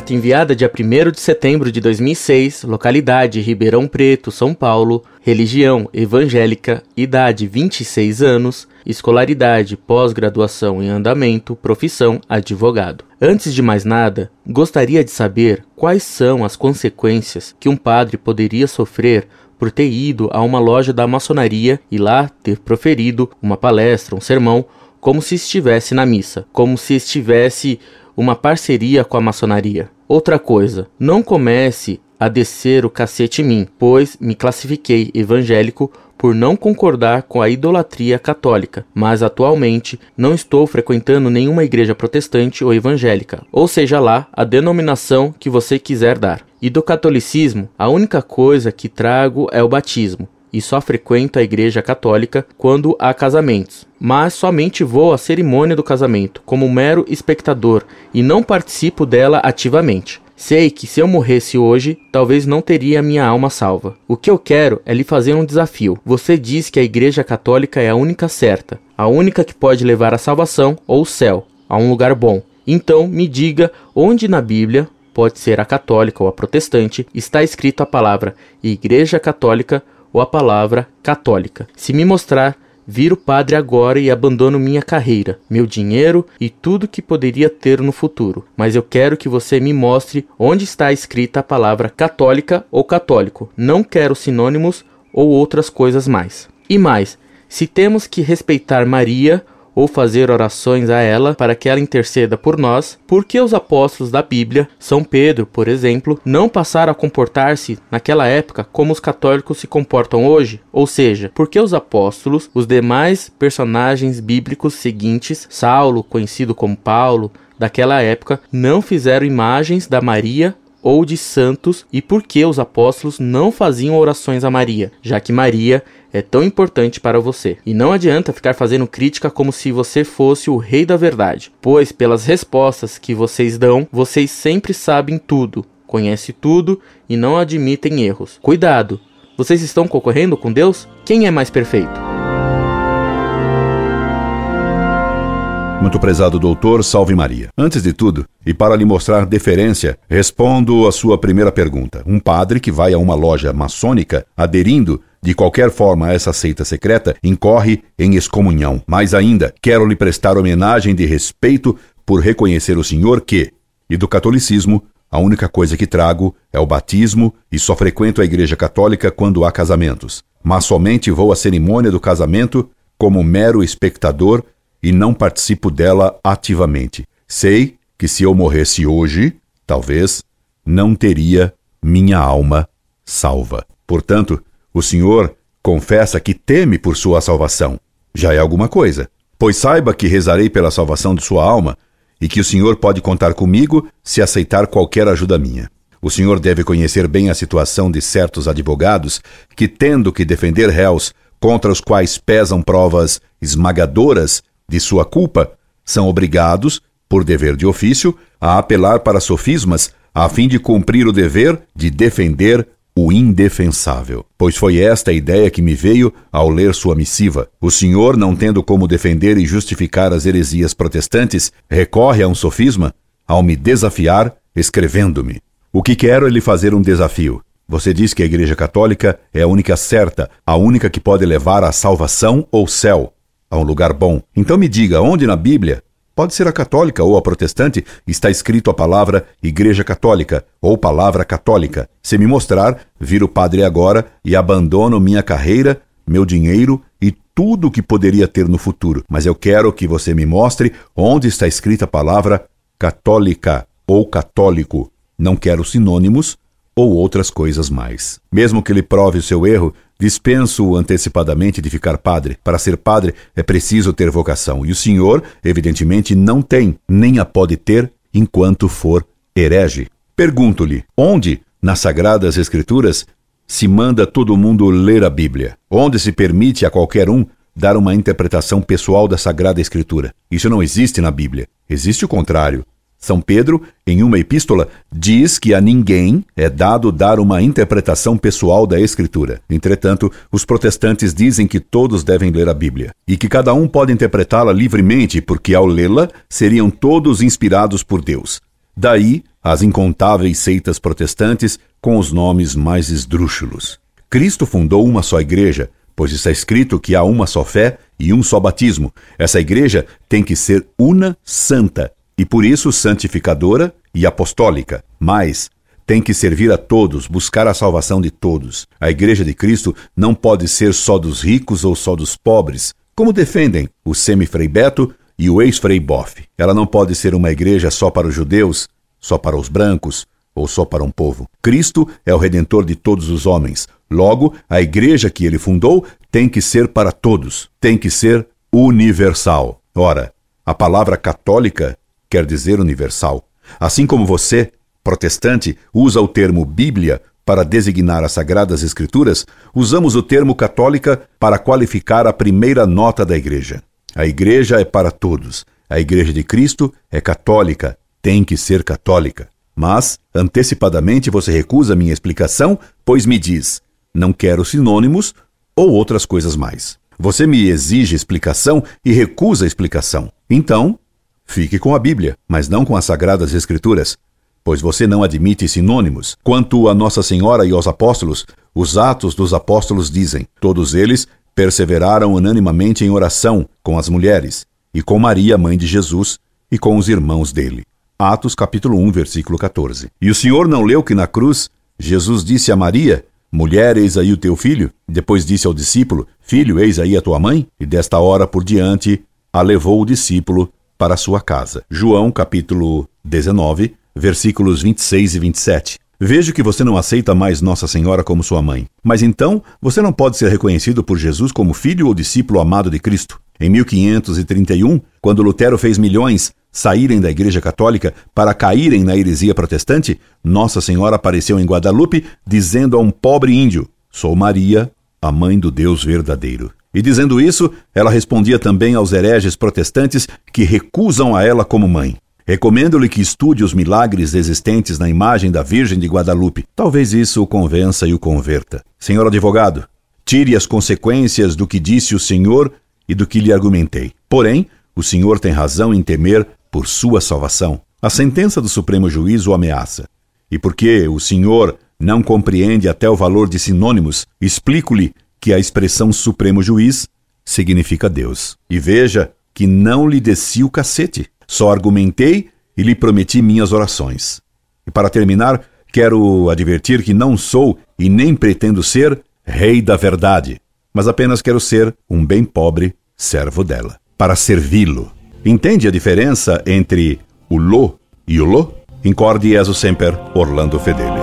Carta enviada dia 1 de setembro de 2006, localidade Ribeirão Preto, São Paulo, religião evangélica, idade 26 anos, escolaridade pós-graduação em andamento, profissão advogado. Antes de mais nada, gostaria de saber quais são as consequências que um padre poderia sofrer por ter ido a uma loja da maçonaria e lá ter proferido uma palestra, um sermão, como se estivesse na missa, como se estivesse uma parceria com a maçonaria. Outra coisa, não comece a descer o cacete em mim, pois me classifiquei evangélico por não concordar com a idolatria católica, mas atualmente não estou frequentando nenhuma igreja protestante ou evangélica, ou seja lá a denominação que você quiser dar. E do catolicismo, a única coisa que trago é o batismo, e só frequento a igreja católica quando há casamentos, mas somente vou à cerimônia do casamento como mero espectador e não participo dela ativamente. Sei que se eu morresse hoje, talvez não teria minha alma salva. O que eu quero é lhe fazer um desafio. Você diz que a Igreja Católica é a única certa, a única que pode levar à salvação ou o céu, a um lugar bom. Então me diga onde na Bíblia, pode ser a católica ou a protestante, está escrito a palavra Igreja Católica ou a palavra católica. Se me mostrar, viro padre agora e abandono minha carreira, meu dinheiro e tudo que poderia ter no futuro. Mas eu quero que você me mostre onde está escrita a palavra católica ou católico. Não quero sinônimos ou outras coisas mais. E mais, se temos que respeitar Maria ou fazer orações a ela para que ela interceda por nós, porque os apóstolos da Bíblia, São Pedro, por exemplo, não passaram a comportar-se naquela época como os católicos se comportam hoje? Ou seja, porque os apóstolos, os demais personagens bíblicos seguintes, Saulo, conhecido como Paulo, daquela época, não fizeram imagens da Maria ou de santos e por que os apóstolos não faziam orações a Maria, já que Maria é tão importante para você. E não adianta ficar fazendo crítica como se você fosse o rei da verdade, pois pelas respostas que vocês dão, vocês sempre sabem tudo, conhecem tudo e não admitem erros. Cuidado! Vocês estão concorrendo com Deus? Quem é mais perfeito? Muito prezado doutor, salve Maria. Antes de tudo, e para lhe mostrar deferência, respondo a sua primeira pergunta. Um padre que vai a uma loja maçônica aderindo de qualquer forma a essa seita secreta incorre em excomunhão. Mais ainda, quero lhe prestar homenagem de respeito por reconhecer o senhor que, e do catolicismo, a única coisa que trago é o batismo e só frequento a igreja católica quando há casamentos. Mas somente vou à cerimônia do casamento como mero espectador e não participo dela ativamente. Sei que se eu morresse hoje, talvez não teria minha alma salva. Portanto, o Senhor confessa que teme por sua salvação. Já é alguma coisa. Pois saiba que rezarei pela salvação de sua alma e que o Senhor pode contar comigo se aceitar qualquer ajuda minha. O senhor deve conhecer bem a situação de certos advogados que, tendo que defender réus contra os quais pesam provas esmagadoras de sua culpa, são obrigados, por dever de ofício, a apelar para sofismas a fim de cumprir o dever de defender o indefensável. Pois foi esta a ideia que me veio ao ler sua missiva. O senhor, não tendo como defender e justificar as heresias protestantes, recorre a um sofisma ao me desafiar, escrevendo-me. O que quero é lhe fazer um desafio. Você diz que a Igreja Católica é a única certa, a única que pode levar à salvação ou céu a um lugar bom. Então me diga, onde na Bíblia, pode ser a católica ou a protestante, está escrito a palavra Igreja Católica ou palavra católica. Se me mostrar, viro padre agora e abandono minha carreira, meu dinheiro e tudo o que poderia ter no futuro. Mas eu quero que você me mostre onde está escrita a palavra católica ou católico. Não quero sinônimos ou outras coisas mais. Mesmo que ele prove o seu erro, dispenso antecipadamente de ficar padre. Para ser padre é preciso ter vocação, e o senhor, evidentemente, não tem, nem a pode ter enquanto for herege. Pergunto-lhe: onde, nas Sagradas Escrituras, se manda todo mundo ler a Bíblia? Onde se permite a qualquer um dar uma interpretação pessoal da Sagrada Escritura? Isso não existe na Bíblia. Existe o contrário. São Pedro, em uma epístola, diz que a ninguém é dado dar uma interpretação pessoal da Escritura. Entretanto, os protestantes dizem que todos devem ler a Bíblia e que cada um pode interpretá-la livremente, porque ao lê-la seriam todos inspirados por Deus. Daí as incontáveis seitas protestantes com os nomes mais esdrúxulos. Cristo fundou uma só igreja, pois está escrito que há uma só fé e um só batismo. Essa igreja tem que ser una, santa, e por isso santificadora e apostólica. Mas tem que servir a todos, buscar a salvação de todos. A igreja de Cristo não pode ser só dos ricos ou só dos pobres, como defendem o semi-frei Beto e o ex-frei Boff. Ela não pode ser uma igreja só para os judeus, só para os brancos ou só para um povo. Cristo é o redentor de todos os homens. Logo, a igreja que ele fundou tem que ser para todos, tem que ser universal. Ora, a palavra católica quer dizer universal. Assim como você, protestante, usa o termo Bíblia para designar as Sagradas Escrituras, usamos o termo católica para qualificar a primeira nota da igreja. A igreja é para todos. A igreja de Cristo é católica, tem que ser católica. Mas, antecipadamente, você recusa minha explicação, pois me diz: não quero sinônimos ou outras coisas mais. Você me exige explicação e recusa explicação. Então, fique com a Bíblia, mas não com as Sagradas Escrituras, pois você não admite sinônimos. Quanto a Nossa Senhora e aos apóstolos, os Atos dos Apóstolos dizem: todos eles perseveraram unanimamente em oração com as mulheres, e com Maria, mãe de Jesus, e com os irmãos dele. Atos capítulo 1, versículo 14. E o Senhor não leu que na cruz Jesus disse a Maria: Mulher, eis aí o teu filho. Depois disse ao discípulo: Filho, eis aí a tua mãe. E desta hora por diante a levou o discípulo para sua casa. João, capítulo 19, versículos 26 e 27. Vejo que você não aceita mais Nossa Senhora como sua mãe. Mas então, você não pode ser reconhecido por Jesus como filho ou discípulo amado de Cristo. Em 1531, quando Lutero fez milhões saírem da Igreja Católica para caírem na heresia protestante, Nossa Senhora apareceu em Guadalupe dizendo a um pobre índio: Sou Maria, a mãe do Deus verdadeiro. E dizendo isso, ela respondia também aos hereges protestantes que recusam a ela como mãe. Recomendo-lhe que estude os milagres existentes na imagem da Virgem de Guadalupe. Talvez isso o convença e o converta. Senhor advogado, tire as consequências do que disse o Senhor e do que lhe argumentei. Porém, o Senhor tem razão em temer por sua salvação. A sentença do Supremo Juiz o ameaça. E porque o senhor não compreende até o valor de sinônimos, explico-lhe que a expressão Supremo Juiz significa Deus. E veja que não lhe desci o cacete, só argumentei e lhe prometi minhas orações. E para terminar, quero advertir que não sou e nem pretendo ser rei da verdade, mas apenas quero ser um bem pobre servo dela, para servi-lo Entende a diferença entre o lo e o lo? Incorde Jesus Semper, Orlando Fedeli.